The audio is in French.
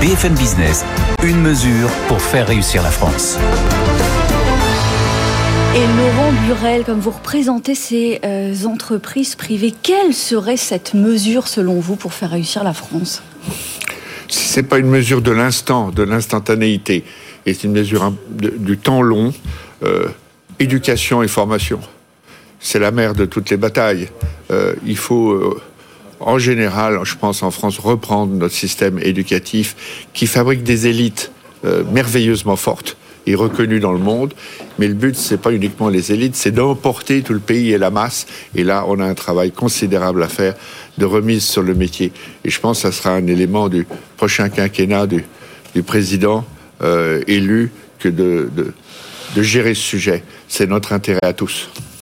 BFM Business, une mesure pour faire réussir la France. Et Laurent Burel, comme vous représentez ces euh, entreprises privées, quelle serait cette mesure selon vous pour faire réussir la France? Ce n'est pas une mesure de l'instant, de l'instantanéité, et c'est une mesure du temps long, euh, éducation et formation. C'est la mère de toutes les batailles. Euh, il faut en général, je pense en France, reprendre notre système éducatif qui fabrique des élites euh, merveilleusement fortes et reconnues dans le monde. Mais le but, c'est pas uniquement les élites, c'est d'emporter tout le pays et la masse. Et là, on a un travail considérable à faire de remise sur le métier. Et je pense que ça sera un élément du prochain quinquennat du, président euh, élu que de, de gérer ce sujet. C'est notre intérêt à tous.